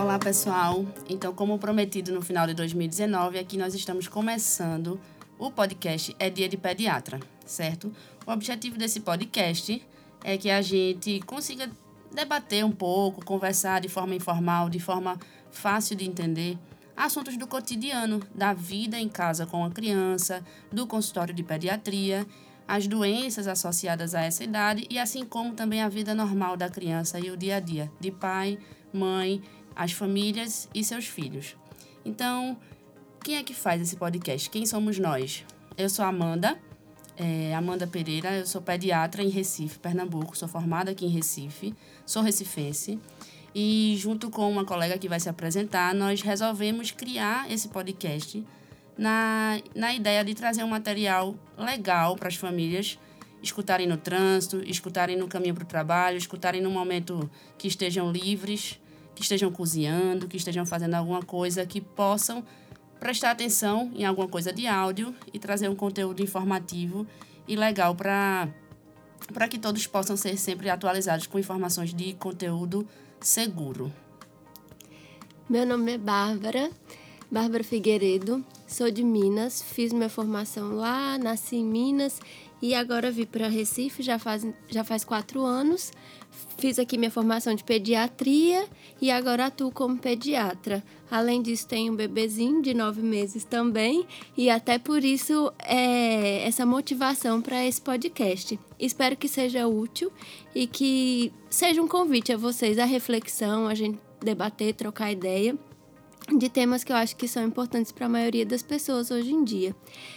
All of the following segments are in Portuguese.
Olá, pessoal. Então, como prometido no final de 2019, aqui nós estamos começando o podcast É Dia de Pediatra, certo? O objetivo desse podcast é que a gente consiga debater um pouco, conversar de forma informal, de forma fácil de entender, assuntos do cotidiano, da vida em casa com a criança, do consultório de pediatria, as doenças associadas a essa idade e assim como também a vida normal da criança e o dia a dia de pai, mãe as famílias e seus filhos. Então, quem é que faz esse podcast? Quem somos nós? Eu sou Amanda, é, Amanda Pereira, eu sou pediatra em Recife, Pernambuco, sou formada aqui em Recife, sou recifense. E junto com uma colega que vai se apresentar, nós resolvemos criar esse podcast na, na ideia de trazer um material legal para as famílias escutarem no trânsito, escutarem no caminho para o trabalho, escutarem no momento que estejam livres que estejam cozinhando, que estejam fazendo alguma coisa que possam prestar atenção em alguma coisa de áudio e trazer um conteúdo informativo e legal para para que todos possam ser sempre atualizados com informações de conteúdo seguro. Meu nome é Bárbara, Bárbara Figueiredo, sou de Minas, fiz minha formação lá, nasci em Minas e agora vim para Recife já faz, já faz quatro anos. Fiz aqui minha formação de pediatria e agora atuo como pediatra. Além disso, tenho um bebezinho de nove meses também e até por isso é essa motivação para esse podcast. Espero que seja útil e que seja um convite a vocês à reflexão, a gente debater, trocar ideia de temas que eu acho que são importantes para a maioria das pessoas hoje em dia.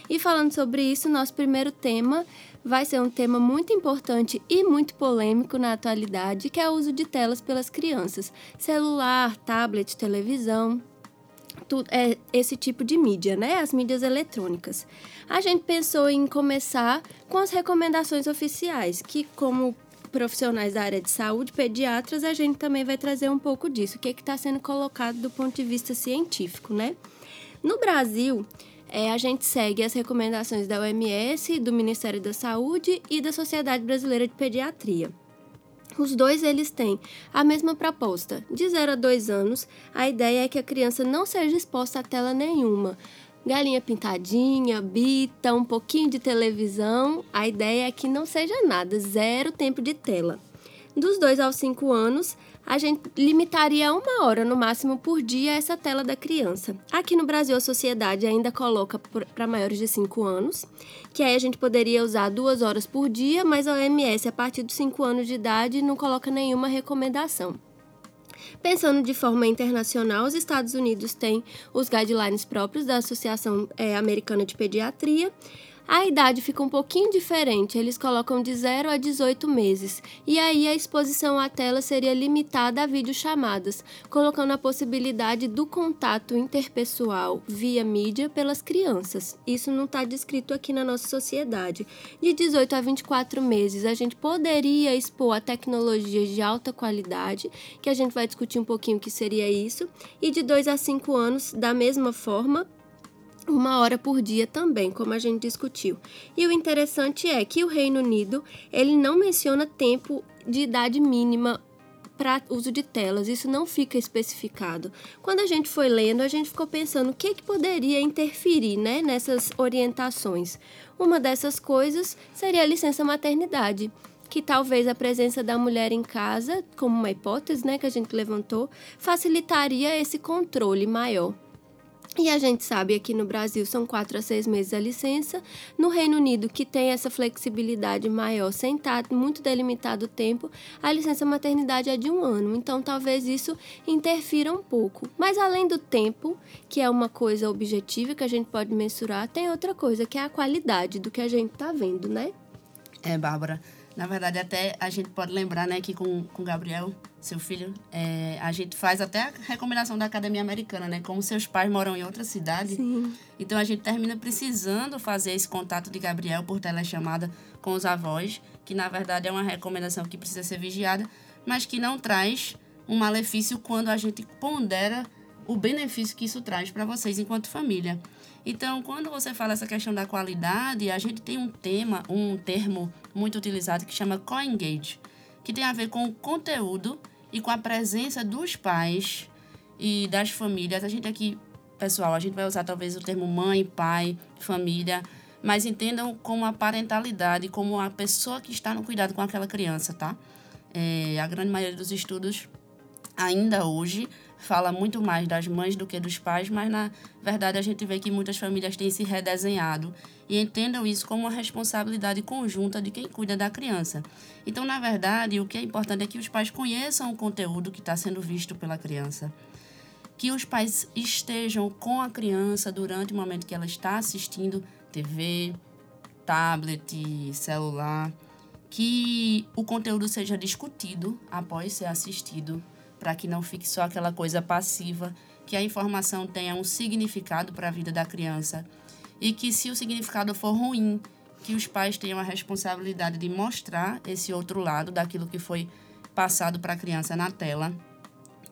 E falando sobre isso, nosso primeiro tema vai ser um tema muito importante e muito polêmico na atualidade, que é o uso de telas pelas crianças. Celular, tablet, televisão, tudo, é esse tipo de mídia, né? As mídias eletrônicas. A gente pensou em começar com as recomendações oficiais, que como profissionais da área de saúde, pediatras, a gente também vai trazer um pouco disso, o que é está sendo colocado do ponto de vista científico, né? No Brasil, é, a gente segue as recomendações da OMS, do Ministério da Saúde e da Sociedade Brasileira de Pediatria. Os dois eles têm a mesma proposta. De 0 a 2 anos, a ideia é que a criança não seja exposta a tela nenhuma, galinha pintadinha, bita, um pouquinho de televisão. A ideia é que não seja nada, zero tempo de tela. Dos 2 aos 5 anos, a gente limitaria a uma hora no máximo por dia essa tela da criança. Aqui no Brasil, a sociedade ainda coloca para maiores de 5 anos, que aí a gente poderia usar duas horas por dia, mas a OMS, a partir dos 5 anos de idade, não coloca nenhuma recomendação. Pensando de forma internacional, os Estados Unidos têm os guidelines próprios da Associação é, Americana de Pediatria. A idade fica um pouquinho diferente, eles colocam de 0 a 18 meses, e aí a exposição à tela seria limitada a videochamadas, colocando a possibilidade do contato interpessoal via mídia pelas crianças. Isso não está descrito aqui na nossa sociedade. De 18 a 24 meses, a gente poderia expor a tecnologias de alta qualidade, que a gente vai discutir um pouquinho o que seria isso, e de 2 a 5 anos, da mesma forma, uma hora por dia também, como a gente discutiu. E o interessante é que o Reino Unido ele não menciona tempo de idade mínima para uso de telas, isso não fica especificado. Quando a gente foi lendo, a gente ficou pensando o que, que poderia interferir né, nessas orientações. Uma dessas coisas seria a licença maternidade que talvez a presença da mulher em casa, como uma hipótese né, que a gente levantou, facilitaria esse controle maior. E a gente sabe aqui no Brasil são quatro a seis meses a licença. No Reino Unido, que tem essa flexibilidade maior, sem estar muito delimitado o tempo, a licença maternidade é de um ano. Então talvez isso interfira um pouco. Mas além do tempo, que é uma coisa objetiva que a gente pode mensurar, tem outra coisa, que é a qualidade do que a gente está vendo, né? É, Bárbara. Na verdade, até a gente pode lembrar, né, que com o Gabriel, seu filho, é, a gente faz até a recomendação da Academia Americana, né? Como seus pais moram em outra cidade. Sim. Então a gente termina precisando fazer esse contato de Gabriel por telechamada com os avós, que na verdade é uma recomendação que precisa ser vigiada, mas que não traz um malefício quando a gente pondera o benefício que isso traz para vocês enquanto família. Então, quando você fala essa questão da qualidade, a gente tem um tema, um termo muito utilizado que chama co-engage, que tem a ver com o conteúdo e com a presença dos pais e das famílias. A gente aqui, pessoal, a gente vai usar talvez o termo mãe, pai, família, mas entendam como a parentalidade, como a pessoa que está no cuidado com aquela criança, tá? É, a grande maioria dos estudos, ainda hoje, fala muito mais das mães do que dos pais, mas na verdade a gente vê que muitas famílias têm se redesenhado e entendam isso como uma responsabilidade conjunta de quem cuida da criança. Então, na verdade, o que é importante é que os pais conheçam o conteúdo que está sendo visto pela criança. Que os pais estejam com a criança durante o momento que ela está assistindo TV, tablet, celular. Que o conteúdo seja discutido após ser assistido, para que não fique só aquela coisa passiva, que a informação tenha um significado para a vida da criança. E que se o significado for ruim, que os pais tenham a responsabilidade de mostrar esse outro lado daquilo que foi passado para a criança na tela,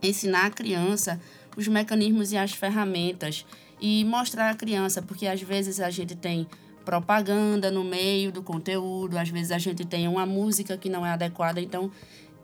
ensinar a criança os mecanismos e as ferramentas. E mostrar à criança, porque às vezes a gente tem propaganda no meio do conteúdo, às vezes a gente tem uma música que não é adequada, então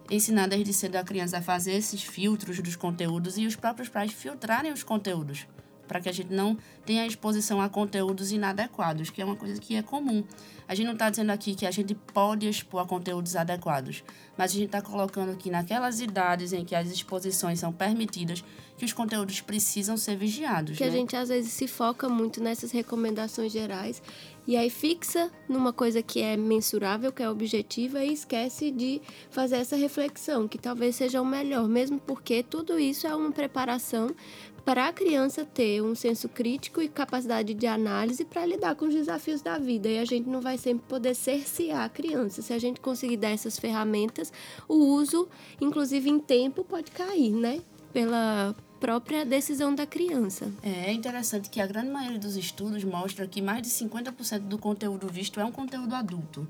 ensinar desde cedo a criança a fazer esses filtros dos conteúdos e os próprios pais filtrarem os conteúdos para que a gente não tenha exposição a conteúdos inadequados, que é uma coisa que é comum. A gente não está dizendo aqui que a gente pode expor a conteúdos adequados, mas a gente está colocando aqui naquelas idades em que as exposições são permitidas, que os conteúdos precisam ser vigiados. Que né? a gente às vezes se foca muito nessas recomendações gerais e aí fixa numa coisa que é mensurável, que é objetiva e esquece de fazer essa reflexão, que talvez seja o melhor, mesmo porque tudo isso é uma preparação para a criança ter um senso crítico e capacidade de análise para lidar com os desafios da vida. E a gente não vai sempre poder cercear a criança. Se a gente conseguir dar essas ferramentas, o uso, inclusive em tempo, pode cair, né? Pela própria decisão da criança. É, é interessante que a grande maioria dos estudos mostra que mais de 50% do conteúdo visto é um conteúdo adulto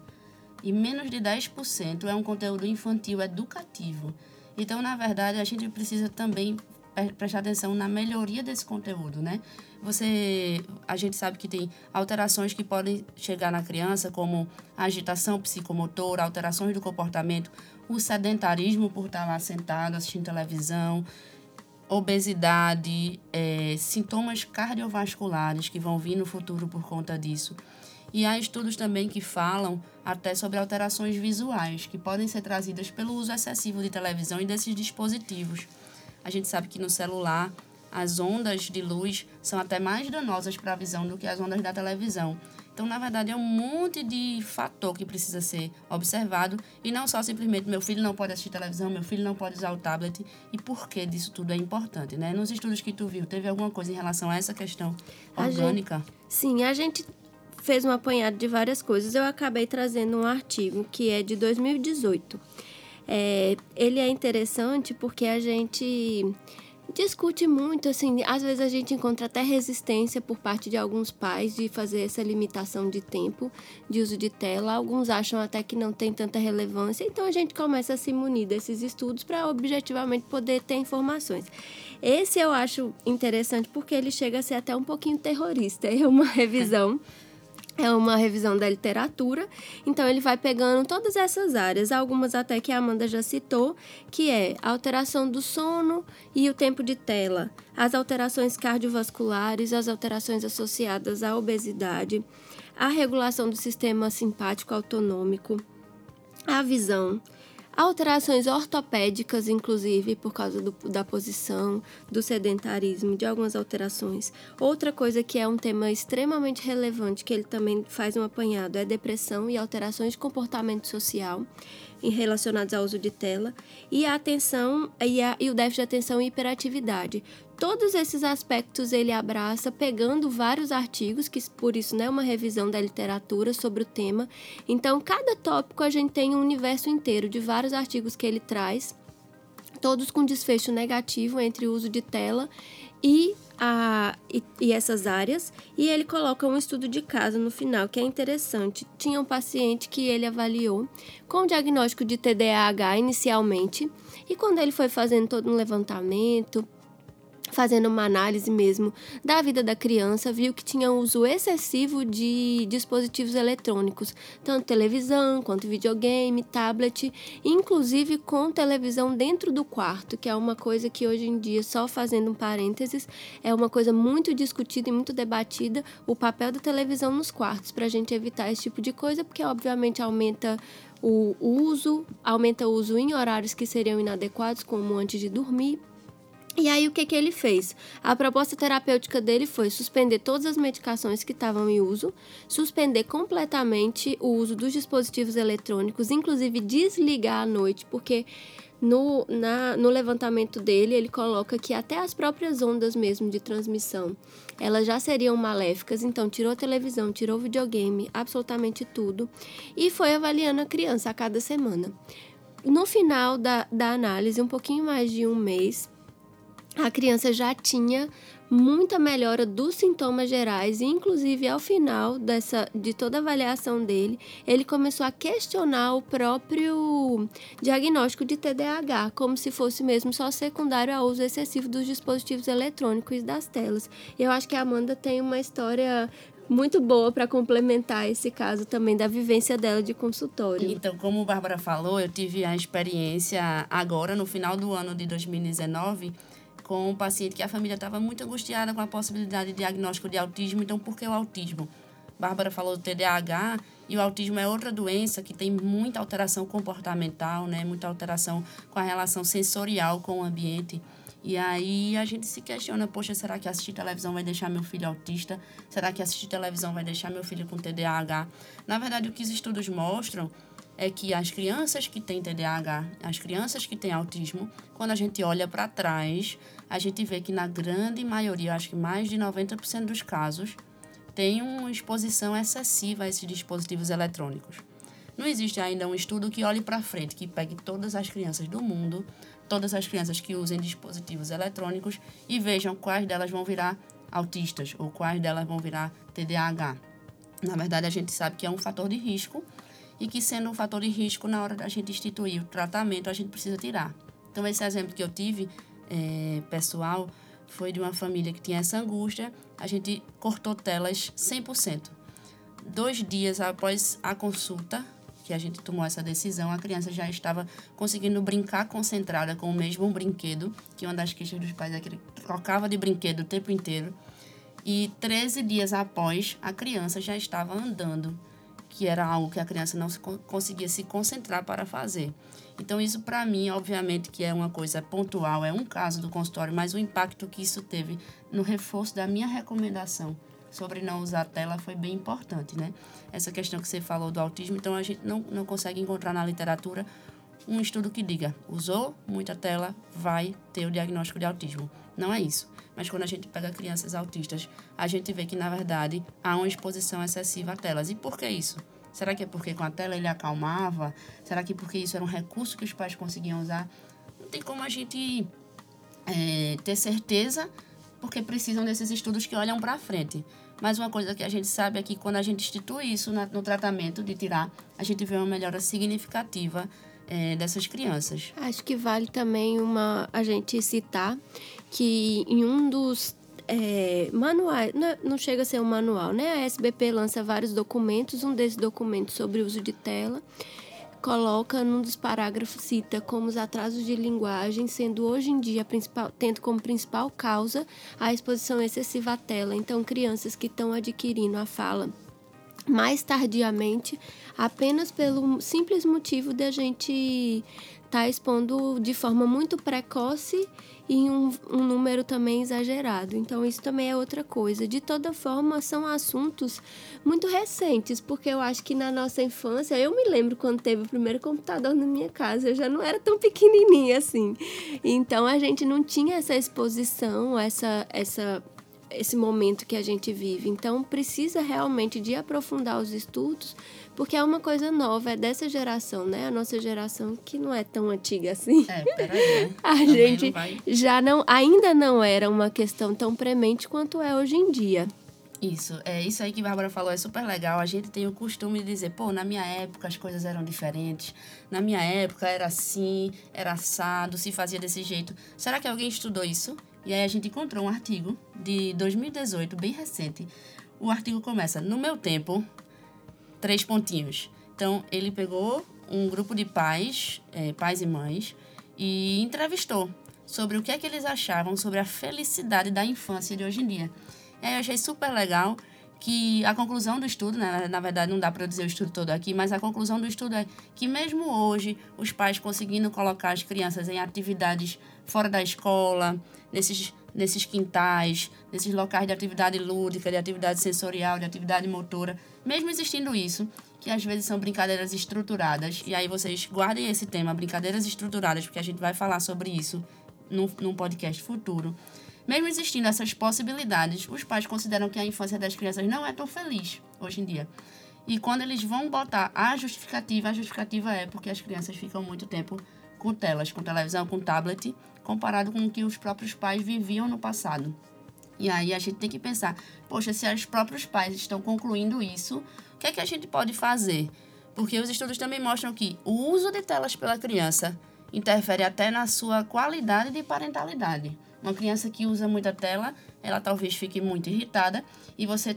e menos de 10% é um conteúdo infantil educativo. Então, na verdade, a gente precisa também prestar atenção na melhoria desse conteúdo, né? Você, a gente sabe que tem alterações que podem chegar na criança, como agitação psicomotora, alterações do comportamento, o sedentarismo por estar lá sentado assistindo televisão, obesidade, é, sintomas cardiovasculares que vão vir no futuro por conta disso. E há estudos também que falam até sobre alterações visuais que podem ser trazidas pelo uso excessivo de televisão e desses dispositivos. A gente sabe que no celular as ondas de luz são até mais danosas para a visão do que as ondas da televisão. Então, na verdade, é um monte de fator que precisa ser observado e não só simplesmente meu filho não pode assistir televisão, meu filho não pode usar o tablet e por que disso tudo é importante, né? Nos estudos que tu viu, teve alguma coisa em relação a essa questão orgânica? A gente, sim, a gente fez um apanhado de várias coisas. Eu acabei trazendo um artigo que é de 2018 é, ele é interessante porque a gente discute muito, assim, às vezes a gente encontra até resistência por parte de alguns pais de fazer essa limitação de tempo de uso de tela. Alguns acham até que não tem tanta relevância, então a gente começa a se munir desses estudos para objetivamente poder ter informações. Esse eu acho interessante porque ele chega a ser até um pouquinho terrorista. É uma revisão é uma revisão da literatura, então ele vai pegando todas essas áreas, algumas até que a Amanda já citou, que é a alteração do sono e o tempo de tela, as alterações cardiovasculares, as alterações associadas à obesidade, a regulação do sistema simpático autonômico, a visão, alterações ortopédicas, inclusive, por causa do, da posição, do sedentarismo, de algumas alterações. Outra coisa que é um tema extremamente relevante, que ele também faz um apanhado, é depressão e alterações de comportamento social relacionados ao uso de tela, e a atenção e, a, e o déficit de atenção e hiperatividade. Todos esses aspectos ele abraça pegando vários artigos, que por isso é uma revisão da literatura sobre o tema. Então, cada tópico a gente tem um universo inteiro de vários artigos que ele traz, todos com desfecho negativo entre o uso de tela e, a, e, e, essas áreas, e ele coloca um estudo de caso no final, que é interessante. Tinha um paciente que ele avaliou com diagnóstico de TDAH inicialmente, e quando ele foi fazendo todo um levantamento, fazendo uma análise mesmo da vida da criança, viu que tinha uso excessivo de dispositivos eletrônicos, tanto televisão quanto videogame, tablet, inclusive com televisão dentro do quarto, que é uma coisa que hoje em dia, só fazendo um parênteses, é uma coisa muito discutida e muito debatida, o papel da televisão nos quartos, para a gente evitar esse tipo de coisa, porque obviamente aumenta o uso, aumenta o uso em horários que seriam inadequados, como antes de dormir, e aí o que, que ele fez? A proposta terapêutica dele foi suspender todas as medicações que estavam em uso, suspender completamente o uso dos dispositivos eletrônicos, inclusive desligar à noite, porque no, na, no levantamento dele ele coloca que até as próprias ondas mesmo de transmissão elas já seriam maléficas, então tirou a televisão, tirou o videogame, absolutamente tudo, e foi avaliando a criança a cada semana. No final da, da análise, um pouquinho mais de um mês, a criança já tinha muita melhora dos sintomas gerais, e inclusive ao final dessa de toda a avaliação dele, ele começou a questionar o próprio diagnóstico de TDAH, como se fosse mesmo só secundário ao uso excessivo dos dispositivos eletrônicos e das telas. Eu acho que a Amanda tem uma história muito boa para complementar esse caso também da vivência dela de consultório. Então, como a Bárbara falou, eu tive a experiência agora no final do ano de 2019 com um paciente que a família estava muito angustiada com a possibilidade de diagnóstico de autismo. Então, por que o autismo? Bárbara falou do TDAH e o autismo é outra doença que tem muita alteração comportamental, né? Muita alteração com a relação sensorial com o ambiente. E aí a gente se questiona, poxa, será que assistir televisão vai deixar meu filho autista? Será que assistir televisão vai deixar meu filho com TDAH? Na verdade, o que os estudos mostram é que as crianças que têm TDAH, as crianças que têm autismo, quando a gente olha para trás, a gente vê que na grande maioria, acho que mais de 90% dos casos, tem uma exposição excessiva a esses dispositivos eletrônicos. Não existe ainda um estudo que olhe para frente, que pegue todas as crianças do mundo, todas as crianças que usem dispositivos eletrônicos e vejam quais delas vão virar autistas ou quais delas vão virar TDAH. Na verdade, a gente sabe que é um fator de risco e que sendo um fator de risco na hora da gente instituir o tratamento, a gente precisa tirar. Então, esse exemplo que eu tive, é, pessoal, foi de uma família que tinha essa angústia, a gente cortou telas 100%. Dois dias após a consulta, que a gente tomou essa decisão, a criança já estava conseguindo brincar concentrada com o mesmo brinquedo, que uma das queixas dos pais é que ele trocava de brinquedo o tempo inteiro. E 13 dias após, a criança já estava andando que era algo que a criança não se, conseguia se concentrar para fazer. Então, isso para mim, obviamente, que é uma coisa pontual, é um caso do consultório, mas o impacto que isso teve no reforço da minha recomendação sobre não usar tela foi bem importante, né? Essa questão que você falou do autismo, então a gente não, não consegue encontrar na literatura um estudo que diga usou muita tela, vai ter o diagnóstico de autismo. Não é isso. Mas quando a gente pega crianças autistas, a gente vê que, na verdade, há uma exposição excessiva a telas. E por que isso? Será que é porque com a tela ele acalmava? Será que porque isso era um recurso que os pais conseguiam usar? Não tem como a gente é, ter certeza, porque precisam desses estudos que olham para frente. Mas uma coisa que a gente sabe é que quando a gente institui isso na, no tratamento de tirar, a gente vê uma melhora significativa é, dessas crianças. Acho que vale também uma a gente citar que em um dos é, manuais, não, não, chega a ser um manual, né? A SBP lança vários documentos, um desses documentos sobre o uso de tela coloca num dos parágrafos cita como os atrasos de linguagem sendo hoje em dia principal, tendo como principal causa a exposição excessiva à tela. Então, crianças que estão adquirindo a fala mais tardiamente, apenas pelo simples motivo de a gente estar tá expondo de forma muito precoce e um, um número também exagerado. Então, isso também é outra coisa. De toda forma, são assuntos muito recentes, porque eu acho que na nossa infância, eu me lembro quando teve o primeiro computador na minha casa, eu já não era tão pequenininha assim. Então, a gente não tinha essa exposição, essa, essa esse momento que a gente vive. Então, precisa realmente de aprofundar os estudos, porque é uma coisa nova, é dessa geração, né? A nossa geração que não é tão antiga assim. É, peraí. Né? a gente não já não, ainda não era uma questão tão premente quanto é hoje em dia. Isso, é isso aí que a Bárbara falou, é super legal. A gente tem o costume de dizer, pô, na minha época as coisas eram diferentes, na minha época era assim, era assado, se fazia desse jeito. Será que alguém estudou isso? E aí a gente encontrou um artigo de 2018, bem recente. O artigo começa, no meu tempo, três pontinhos. Então, ele pegou um grupo de pais, é, pais e mães, e entrevistou sobre o que é que eles achavam sobre a felicidade da infância de hoje em dia. E aí eu achei super legal que a conclusão do estudo, né, na verdade não dá para dizer o estudo todo aqui, mas a conclusão do estudo é que mesmo hoje os pais conseguindo colocar as crianças em atividades fora da escola, nesses nesses quintais, nesses locais de atividade lúdica, de atividade sensorial, de atividade motora, mesmo existindo isso, que às vezes são brincadeiras estruturadas, e aí vocês guardem esse tema, brincadeiras estruturadas, porque a gente vai falar sobre isso num, num podcast futuro. Mesmo existindo essas possibilidades, os pais consideram que a infância das crianças não é tão feliz hoje em dia. E quando eles vão botar a justificativa, a justificativa é porque as crianças ficam muito tempo com telas, com televisão, com tablet, comparado com o que os próprios pais viviam no passado. E aí a gente tem que pensar, poxa, se os próprios pais estão concluindo isso, o que é que a gente pode fazer? Porque os estudos também mostram que o uso de telas pela criança interfere até na sua qualidade de parentalidade. Uma criança que usa muita tela, ela talvez fique muito irritada e você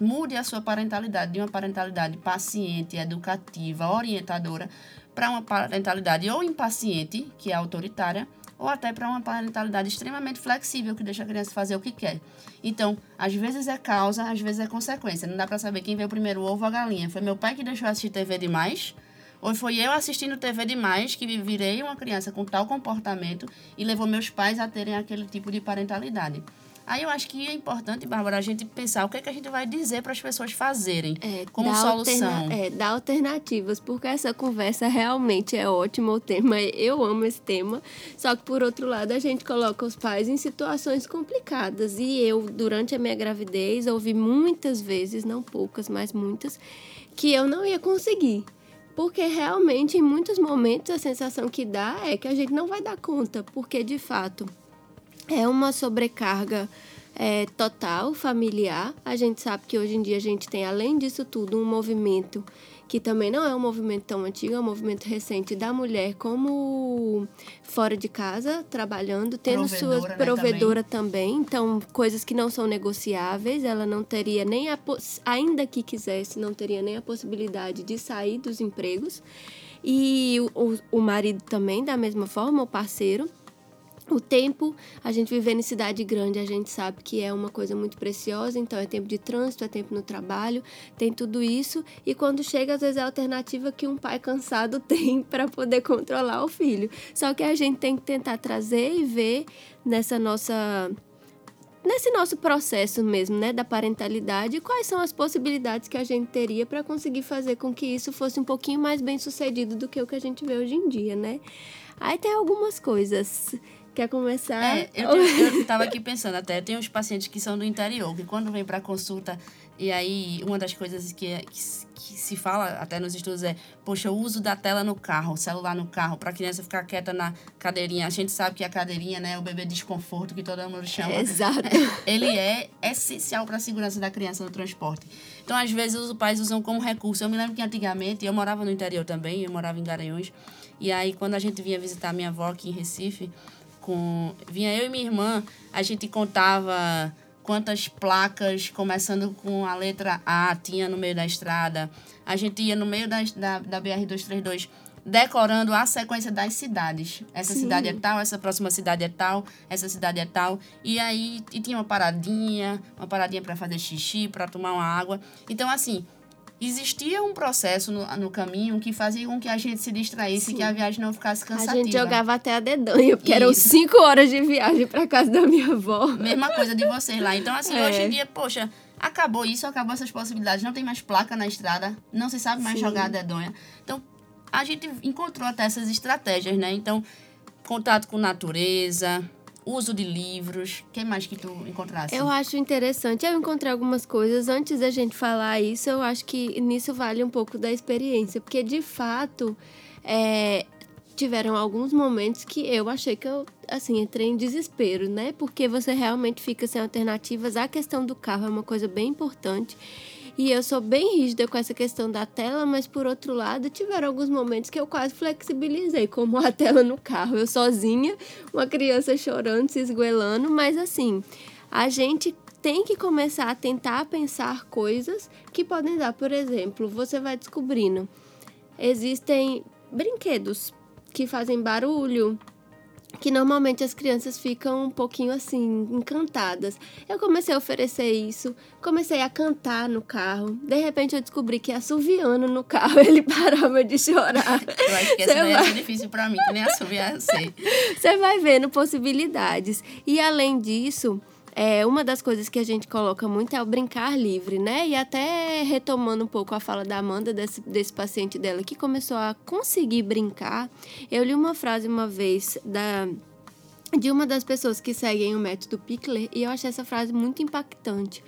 mude a sua parentalidade de uma parentalidade paciente, educativa, orientadora, para uma parentalidade ou impaciente, que é autoritária, ou até para uma parentalidade extremamente flexível, que deixa a criança fazer o que quer. Então, às vezes é causa, às vezes é consequência. Não dá para saber quem veio primeiro, o ovo ou a galinha. Foi meu pai que deixou assistir TV demais? Ou foi eu assistindo TV demais que virei uma criança com tal comportamento e levou meus pais a terem aquele tipo de parentalidade? Aí eu acho que é importante, Bárbara, a gente pensar o que, é que a gente vai dizer para as pessoas fazerem é, como solução. Alterna é, dar alternativas, porque essa conversa realmente é ótima o tema. Eu amo esse tema. Só que, por outro lado, a gente coloca os pais em situações complicadas. E eu, durante a minha gravidez, ouvi muitas vezes, não poucas, mas muitas, que eu não ia conseguir. Porque realmente, em muitos momentos, a sensação que dá é que a gente não vai dar conta, porque de fato é uma sobrecarga é, total familiar. A gente sabe que hoje em dia a gente tem, além disso tudo, um movimento que também não é um movimento tão antigo, é um movimento recente da mulher como fora de casa, trabalhando, tendo provedora, sua provedora né, também. também. Então, coisas que não são negociáveis, ela não teria nem a ainda que quisesse, não teria nem a possibilidade de sair dos empregos. E o, o marido também, da mesma forma, o parceiro. O tempo, a gente vivendo em cidade grande, a gente sabe que é uma coisa muito preciosa, então é tempo de trânsito, é tempo no trabalho, tem tudo isso. E quando chega, às vezes é a alternativa que um pai cansado tem para poder controlar o filho. Só que a gente tem que tentar trazer e ver nessa nossa nesse nosso processo mesmo, né, da parentalidade, quais são as possibilidades que a gente teria para conseguir fazer com que isso fosse um pouquinho mais bem sucedido do que o que a gente vê hoje em dia, né? Aí tem algumas coisas Quer começar? É, eu, estava aqui pensando até, tem uns pacientes que são do interior, que quando vem para consulta, e aí uma das coisas que, é, que, que, se fala até nos estudos é, poxa, o uso da tela no carro, o celular no carro, para a criança ficar quieta na cadeirinha. A gente sabe que a cadeirinha, né, o bebê desconforto, que todo mundo chama. É, exato. Ele é essencial para a segurança da criança no transporte. Então, às vezes, os pais usam como recurso. Eu me lembro que antigamente, eu morava no interior também, eu morava em Garanhuns, e aí quando a gente vinha visitar minha avó aqui em Recife, com. Vinha eu e minha irmã, a gente contava quantas placas, começando com a letra A, tinha no meio da estrada. A gente ia no meio da, da, da BR-232 decorando a sequência das cidades. Essa Sim. cidade é tal, essa próxima cidade é tal, essa cidade é tal. E aí e tinha uma paradinha, uma paradinha para fazer xixi, para tomar uma água. Então, assim, existia um processo no, no caminho que fazia com que a gente se distraísse, e que a viagem não ficasse cansativa. A gente jogava até a dedanha, porque Isso. eram cinco horas de viagem para casa da minha avó. Mesma coisa de vocês lá. Então, assim, é. hoje em dia, poxa, acabou isso, acabou essas possibilidades. Não tem mais placa na estrada, não se sabe mais Sim. jogar a dedonha. Então, a gente encontrou até essas estratégias, né? Então, contato com natureza, uso de livros. O que mais que tu encontrasse? Eu acho interessante. Eu encontrei algumas coisas. Antes da gente falar isso, eu acho que nisso vale um pouco da experiência. Porque, de fato, é, tiveram alguns momentos que eu achei que eu, assim, entrei em desespero, né? Porque você realmente fica sem alternativas. A questão do carro é uma coisa bem importante. E eu sou bem rígida com essa questão da tela, mas por outro lado, tiveram alguns momentos que eu quase flexibilizei, como a tela no carro, eu sozinha, uma criança chorando, se esgoelando, mas assim, a gente tem que começar a tentar pensar coisas que podem dar. Por exemplo, você vai descobrindo. Existem brinquedos que fazem barulho, que normalmente as crianças ficam um pouquinho assim, encantadas. Eu comecei a oferecer isso, comecei a cantar no carro. De repente eu descobri que assoviando no carro ele parava de chorar. Eu acho que essa vai... é difícil para mim, que nem assoviar sei. Você vai vendo possibilidades. E além disso, é, uma das coisas que a gente coloca muito é o brincar livre, né? E até retomando um pouco a fala da Amanda, desse, desse paciente dela que começou a conseguir brincar, eu li uma frase uma vez da de uma das pessoas que seguem o método Pickler e eu achei essa frase muito impactante.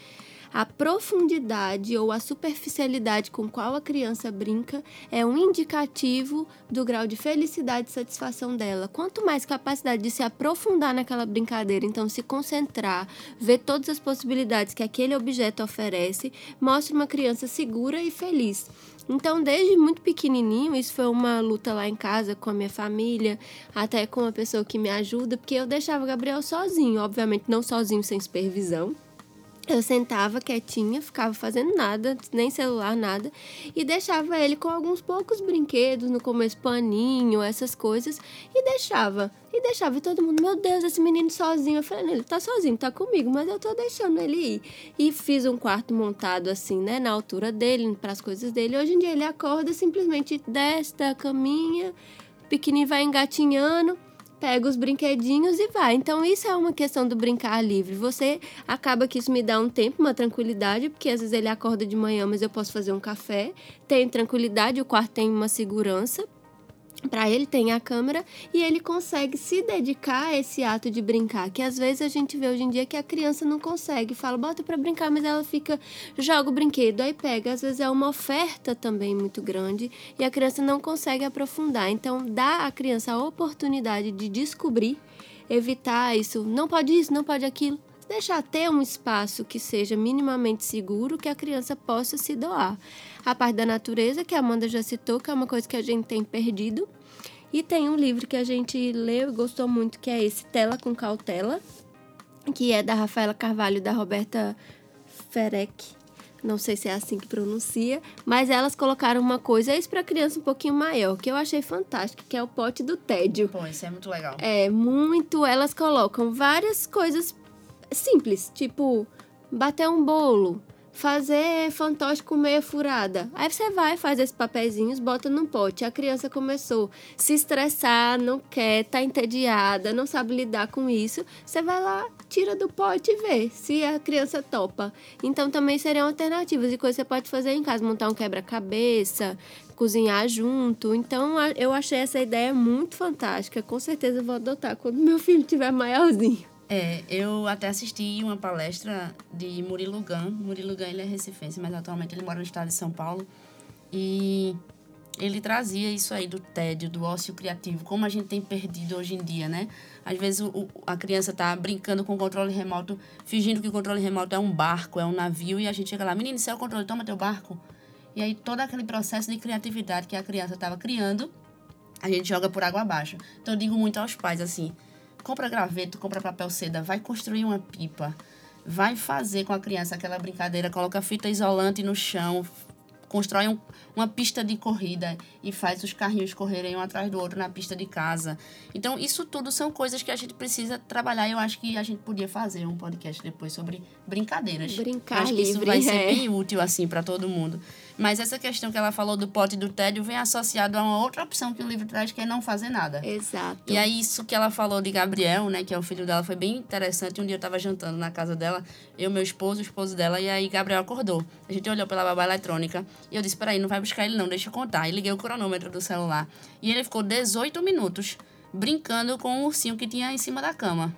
A profundidade ou a superficialidade com qual a criança brinca é um indicativo do grau de felicidade e satisfação dela. Quanto mais capacidade de se aprofundar naquela brincadeira, então se concentrar, ver todas as possibilidades que aquele objeto oferece, mostra uma criança segura e feliz. Então, desde muito pequenininho, isso foi uma luta lá em casa com a minha família, até com a pessoa que me ajuda, porque eu deixava o Gabriel sozinho, obviamente não sozinho sem supervisão eu sentava quietinha, ficava fazendo nada, nem celular, nada, e deixava ele com alguns poucos brinquedos, no começo paninho, essas coisas, e deixava. E deixava e todo mundo, meu Deus, esse menino sozinho. Eu falei, ele tá sozinho, tá comigo, mas eu tô deixando ele ir. E fiz um quarto montado assim, né, na altura dele, para as coisas dele. Hoje em dia ele acorda, simplesmente desta caminha, pequenininho vai engatinhando pega os brinquedinhos e vai. Então, isso é uma questão do brincar livre. Você acaba que isso me dá um tempo, uma tranquilidade, porque às vezes ele acorda de manhã, mas eu posso fazer um café. Tem tranquilidade, o quarto tem uma segurança para ele tem a câmera e ele consegue se dedicar a esse ato de brincar, que às vezes a gente vê hoje em dia que a criança não consegue, fala, bota para brincar, mas ela fica, joga o brinquedo, aí pega, às vezes é uma oferta também muito grande e a criança não consegue aprofundar. Então, dá à criança a oportunidade de descobrir, evitar isso, não pode isso, não pode aquilo, deixar ter um espaço que seja minimamente seguro, que a criança possa se doar. A parte da natureza, que a Amanda já citou, que é uma coisa que a gente tem perdido. E tem um livro que a gente leu e gostou muito, que é esse Tela com Cautela, que é da Rafaela Carvalho e da Roberta Ferec. Não sei se é assim que pronuncia, mas elas colocaram uma coisa, isso para criança um pouquinho maior, que eu achei fantástico, que é o pote do tédio. Pô, isso é muito legal. É, muito. Elas colocam várias coisas simples, tipo bater um bolo, fazer fantoche com meia furada. Aí você vai, faz esses papeizinhos, bota num pote. A criança começou a se estressar, não quer, tá entediada, não sabe lidar com isso. Você vai lá, tira do pote e vê se a criança topa. Então também seriam alternativas e coisas que você pode fazer em casa, montar um quebra-cabeça, cozinhar junto. Então eu achei essa ideia muito fantástica. Com certeza vou adotar quando meu filho tiver maiorzinho. É, eu até assisti uma palestra de Murilo Gun. Murilo Gun, ele é recifense, mas atualmente ele mora no estado de São Paulo. E ele trazia isso aí do tédio, do ócio criativo, como a gente tem perdido hoje em dia, né? Às vezes o, a criança tá brincando com o controle remoto, fingindo que o controle remoto é um barco, é um navio, e a gente chega lá, menino, isso é o controle, toma teu barco. E aí todo aquele processo de criatividade que a criança estava criando, a gente joga por água abaixo. Então eu digo muito aos pais assim, compra graveto, compra papel seda, vai construir uma pipa, vai fazer com a criança aquela brincadeira, coloca fita isolante no chão, constrói um, uma pista de corrida e faz os carrinhos correrem um atrás do outro na pista de casa. Então, isso tudo são coisas que a gente precisa trabalhar. Eu acho que a gente podia fazer um podcast depois sobre brincadeiras. Brincar acho livre, que isso vai é. ser bem útil, assim, para todo mundo. Mas essa questão que ela falou do pote do tédio vem associado a uma outra opção que o livro traz, que é não fazer nada. Exato. E aí, isso que ela falou de Gabriel, né, que é o filho dela, foi bem interessante. Um dia eu tava jantando na casa dela, eu, meu esposo, o esposo dela, e aí Gabriel acordou. A gente olhou pela babá eletrônica e eu disse: peraí, não vai buscar ele não, deixa eu contar. E liguei o cronômetro do celular. E ele ficou 18 minutos brincando com o ursinho que tinha em cima da cama.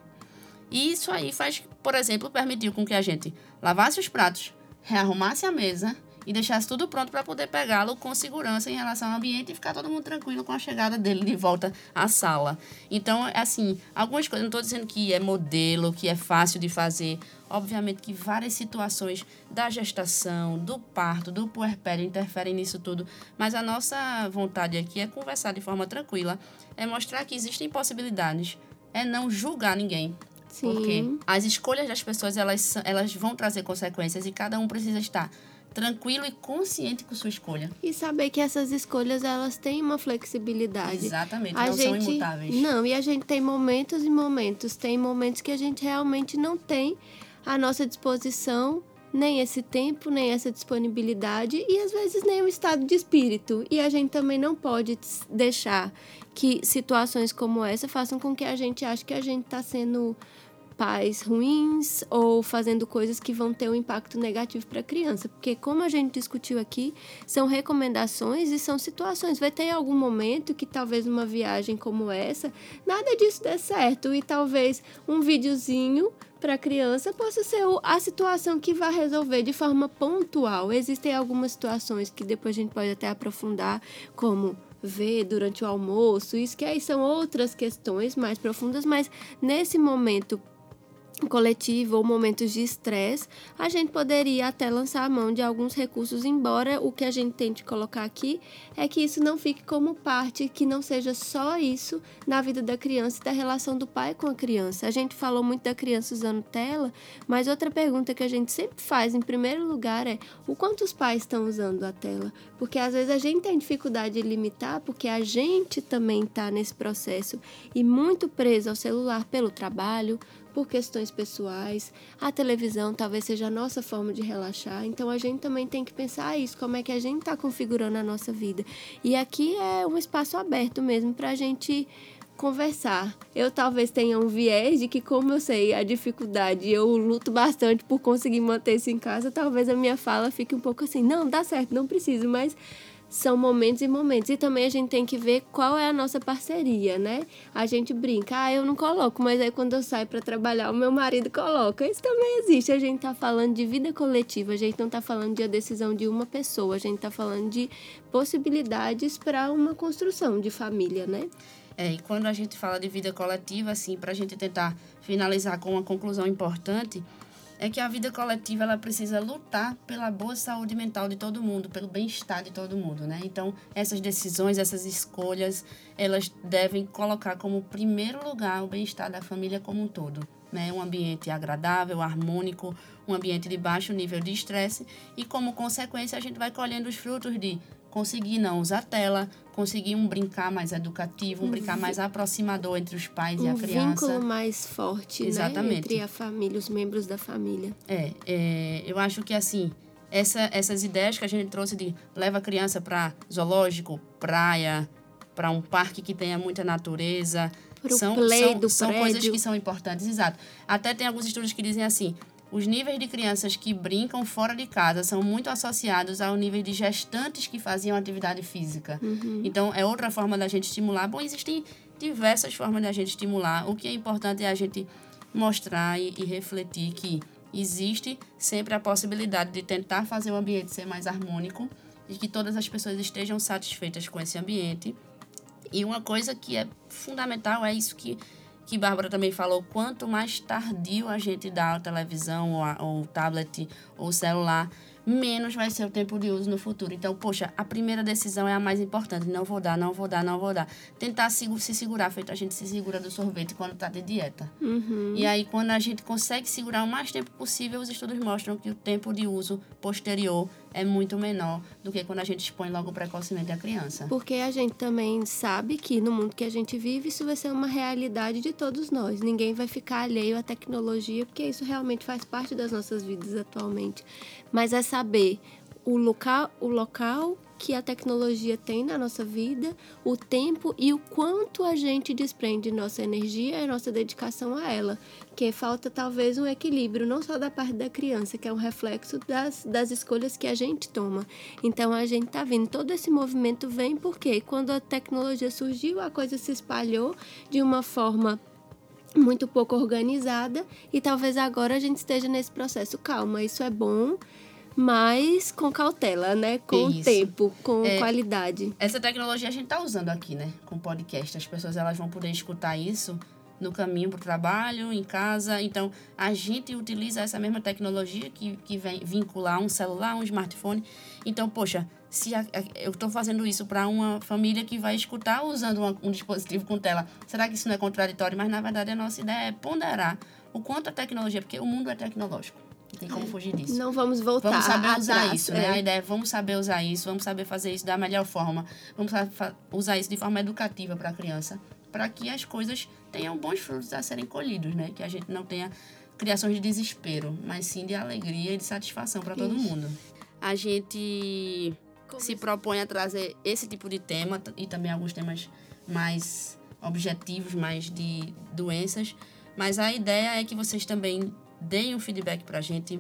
E isso aí faz, por exemplo, permitiu com que a gente lavasse os pratos, rearrumasse a mesa e deixasse tudo pronto para poder pegá-lo com segurança em relação ao ambiente e ficar todo mundo tranquilo com a chegada dele de volta à sala. Então, é assim, algumas coisas, não estou dizendo que é modelo, que é fácil de fazer. Obviamente que várias situações da gestação, do parto, do puerpério interferem nisso tudo, mas a nossa vontade aqui é conversar de forma tranquila, é mostrar que existem possibilidades, é não julgar ninguém, Sim. porque as escolhas das pessoas elas, elas vão trazer consequências e cada um precisa estar tranquilo e consciente com sua escolha. E saber que essas escolhas elas têm uma flexibilidade. Exatamente, A não são gente imutáveis. não, e a gente tem momentos e momentos, tem momentos que a gente realmente não tem à nossa disposição nem esse tempo, nem essa disponibilidade e às vezes nem o estado de espírito. E a gente também não pode deixar que situações como essa façam com que a gente ache que a gente está sendo pais ruins ou fazendo coisas que vão ter um impacto negativo para a criança. Porque, como a gente discutiu aqui, são recomendações e são situações. Vai ter algum momento que talvez uma viagem como essa, nada disso dê certo e talvez um videozinho para a criança possa ser a situação que vai resolver de forma pontual. Existem algumas situações que depois a gente pode até aprofundar, como ver durante o almoço, isso que aí são outras questões mais profundas, mas nesse momento coletivo ou momentos de estresse, a gente poderia até lançar a mão de alguns recursos, embora o que a gente tente colocar aqui é que isso não fique como parte, que não seja só isso na vida da criança e da relação do pai com a criança. A gente falou muito da criança usando tela, mas outra pergunta que a gente sempre faz em primeiro lugar é o quanto os pais estão usando a tela? Porque às vezes a gente tem dificuldade de limitar, porque a gente também está nesse processo e muito preso ao celular pelo trabalho, por questões pessoais. A televisão talvez seja a nossa forma de relaxar. Então a gente também tem que pensar isso, como é que a gente está configurando a nossa vida. E aqui é um espaço aberto mesmo para a gente conversar. Eu talvez tenha um viés de que, como eu sei a dificuldade, eu luto bastante por conseguir manter isso em casa, talvez a minha fala fique um pouco assim, não, dá certo, não preciso, mas são momentos e momentos. E também a gente tem que ver qual é a nossa parceria, né? A gente brinca, ah, eu não coloco, mas aí quando eu saio para trabalhar, o meu marido coloca. Isso também existe. A gente tá falando de vida coletiva, a gente não tá falando de a decisão de uma pessoa, a gente tá falando de possibilidades para uma construção de família, né? É, e quando a gente fala de vida coletiva, assim, para a gente tentar finalizar com uma conclusão importante, é que a vida coletiva ela precisa lutar pela boa saúde mental de todo mundo, pelo bem-estar de todo mundo, né? Então, essas decisões, essas escolhas, elas devem colocar como primeiro lugar o bem-estar da família como um todo, né? Um ambiente agradável, harmônico, um ambiente de baixo nível de estresse e como consequência a gente vai colhendo os frutos de conseguir não usar tela, conseguir um brincar mais educativo, um brincar mais aproximador entre os pais e a um criança. vínculo mais forte, né? Exatamente. Entre a família, os membros da família. É, é, eu acho que assim, essa, essas ideias que a gente trouxe de leva a criança para zoológico, praia, para um parque que tenha muita natureza, Pro são, são, são coisas que são importantes, exato. Até tem alguns estudos que dizem assim, os níveis de crianças que brincam fora de casa são muito associados ao nível de gestantes que faziam atividade física. Uhum. Então, é outra forma da gente estimular. Bom, existem diversas formas da gente estimular. O que é importante é a gente mostrar e, e refletir que existe sempre a possibilidade de tentar fazer o ambiente ser mais harmônico e que todas as pessoas estejam satisfeitas com esse ambiente. E uma coisa que é fundamental é isso que que Bárbara também falou, quanto mais tardio a gente dá a televisão ou, a, ou o tablet ou o celular, menos vai ser o tempo de uso no futuro. Então, poxa, a primeira decisão é a mais importante. Não vou dar, não vou dar, não vou dar. Tentar se, se segurar, feito a gente se segura do sorvete quando está de dieta. Uhum. E aí, quando a gente consegue segurar o mais tempo possível, os estudos mostram que o tempo de uso posterior é muito menor do que quando a gente expõe logo precocemente a criança. Porque a gente também sabe que no mundo que a gente vive, isso vai ser uma realidade de todos nós. Ninguém vai ficar alheio à tecnologia, porque isso realmente faz parte das nossas vidas atualmente. Mas é saber o local, o local que a tecnologia tem na nossa vida, o tempo e o quanto a gente desprende nossa energia e nossa dedicação a ela. Que falta talvez um equilíbrio, não só da parte da criança, que é um reflexo das, das escolhas que a gente toma. Então a gente tá vendo, todo esse movimento vem porque quando a tecnologia surgiu, a coisa se espalhou de uma forma muito pouco organizada e talvez agora a gente esteja nesse processo. Calma, isso é bom, mas com cautela, né? Com Isso. tempo, com É. qualidade. Essa tecnologia a gente está usando aqui, né? Com podcast. As pessoas elas vão poder escutar isso no caminho para o trabalho, em casa. Então, a gente utiliza essa mesma tecnologia que, que vem vincular um celular, um smartphone. Então, poxa, se a- a- eu estou fazendo isso para uma família que vai escutar usando uma- um dispositivo com tela, será que isso não é contraditório? Mas, na verdade, a nossa ideia é ponderar o quanto a tecnologia, porque o mundo é tecnológico. Não tem como fugir disso. Não vamos voltar Vamos saber usar atrás, isso, né? é. A ideia é vamos saber usar isso, vamos saber fazer isso da melhor forma. Vamos usar isso de forma educativa para a criança, para que as coisas tenham bons frutos a serem colhidos, né? Que a gente não tenha criações de desespero, mas sim de alegria e de satisfação para todo mundo. A gente se propõe a trazer esse tipo de tema e também alguns temas mais objetivos, mais de doenças. Mas a ideia é que vocês também deem um feedback pra gente,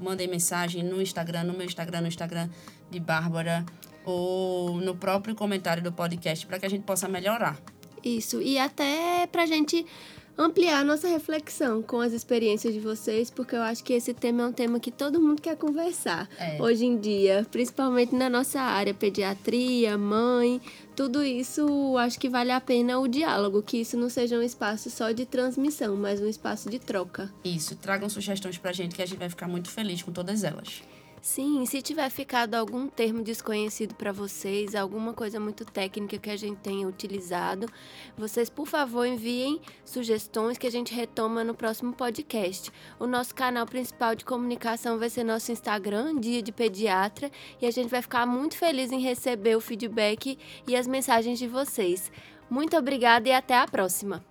mandem mensagem no Instagram, no meu Instagram, no Instagram de Bárbara, ou no próprio comentário do podcast, para que a gente possa melhorar. Isso, e até pra gente ampliar a nossa reflexão com as experiências de vocês, porque eu acho que esse tema é um tema que todo mundo quer conversar É. hoje em dia, principalmente na nossa área, pediatria, mãe, tudo isso acho que vale a pena o diálogo, que isso não seja um espaço só de transmissão, mas um espaço de troca. Isso, tragam sugestões pra gente que a gente vai ficar muito feliz com todas elas. Sim, se tiver ficado algum termo desconhecido para vocês, alguma coisa muito técnica que a gente tenha utilizado, vocês, por favor, enviem sugestões que a gente retoma no próximo podcast. O nosso canal principal de comunicação vai ser nosso Instagram, Dia de Pediatra, e a gente vai ficar muito feliz em receber o feedback e as mensagens de vocês. Muito obrigada e até a próxima!